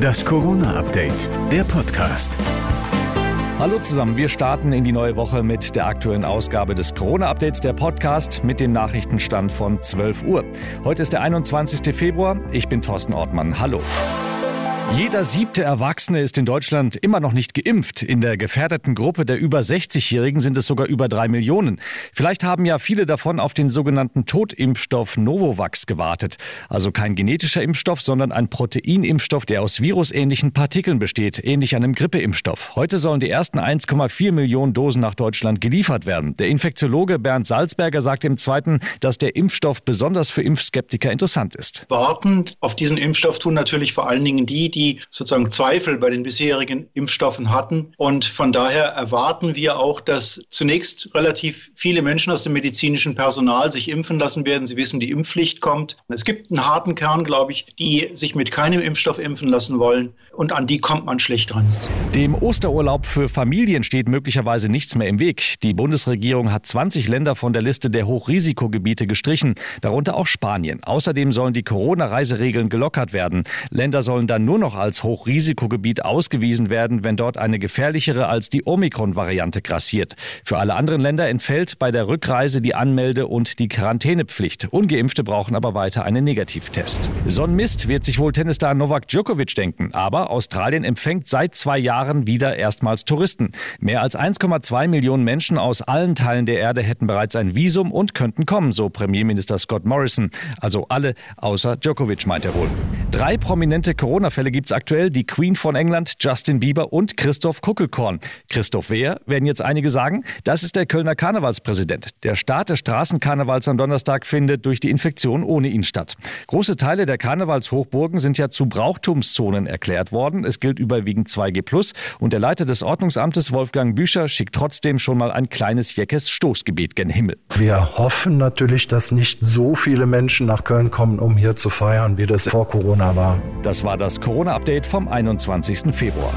Das Corona-Update, der Podcast. Hallo zusammen, wir starten in die neue Woche mit der aktuellen Ausgabe des Corona-Updates, der Podcast mit dem Nachrichtenstand von 12 Uhr. Heute ist der 21. Februar, ich bin Thorsten Ortmann. Hallo. Jeder siebte Erwachsene ist in Deutschland immer noch nicht geimpft. In der gefährdeten Gruppe der über 60-Jährigen sind es sogar über drei Millionen. Vielleicht haben ja viele davon auf den sogenannten Totimpfstoff Novavax gewartet. Also kein genetischer Impfstoff, sondern ein Proteinimpfstoff, der aus virusähnlichen Partikeln besteht, ähnlich einem Grippeimpfstoff. Heute sollen die ersten 1,4 Millionen Dosen nach Deutschland geliefert werden. Der Infektiologe Bernd Salzberger sagt im zweiten, dass der Impfstoff besonders für Impfskeptiker interessant ist. Warten auf diesen Impfstoff tun natürlich vor allen Dingen die, die sozusagen Zweifel bei den bisherigen Impfstoffen hatten. Und von daher erwarten wir auch, dass zunächst relativ viele Menschen aus dem medizinischen Personal sich impfen lassen werden. Sie wissen, die Impfpflicht kommt. Es gibt einen harten Kern, glaube ich, die sich mit keinem Impfstoff impfen lassen wollen. Und an die kommt man schlecht dran. Dem Osterurlaub für Familien steht möglicherweise nichts mehr im Weg. Die Bundesregierung hat 20 Länder von der Liste der Hochrisikogebiete gestrichen, darunter auch Spanien. Außerdem sollen die Corona-Reiseregeln gelockert werden. Länder sollen dann nur noch als Hochrisikogebiet ausgewiesen werden, wenn dort eine gefährlichere als die Omikron-Variante grassiert. Für alle anderen Länder entfällt bei der Rückreise die Anmelde- und die Quarantänepflicht. Ungeimpfte brauchen aber weiter einen Negativtest. So Mist wird sich wohl Tennisstar Novak Djokovic denken. Aber Australien empfängt seit zwei Jahren wieder erstmals Touristen. Mehr als 1,2 Millionen Menschen aus allen Teilen der Erde hätten bereits ein Visum und könnten kommen, so Premierminister Scott Morrison. Also alle außer Djokovic, meint er wohl. Drei prominente Corona-Fälle gibt es aktuell. Die Queen von England, Justin Bieber und Christoph Kuckelkorn. Christoph wer, werden jetzt einige sagen. Das ist der Kölner Karnevalspräsident. Der Start des Straßenkarnevals am Donnerstag findet durch die Infektion ohne ihn statt. Große Teile der Karnevalshochburgen sind ja zu Brauchtumszonen erklärt worden. Es gilt überwiegend 2G+. Und der Leiter des Ordnungsamtes, Wolfgang Bücher, schickt trotzdem schon mal ein kleines Jeckes Stoßgebet gen Himmel. Wir hoffen natürlich, dass nicht so viele Menschen nach Köln kommen, um hier zu feiern, wie das vor Corona war. Das war das Corona-Update vom 21. Februar.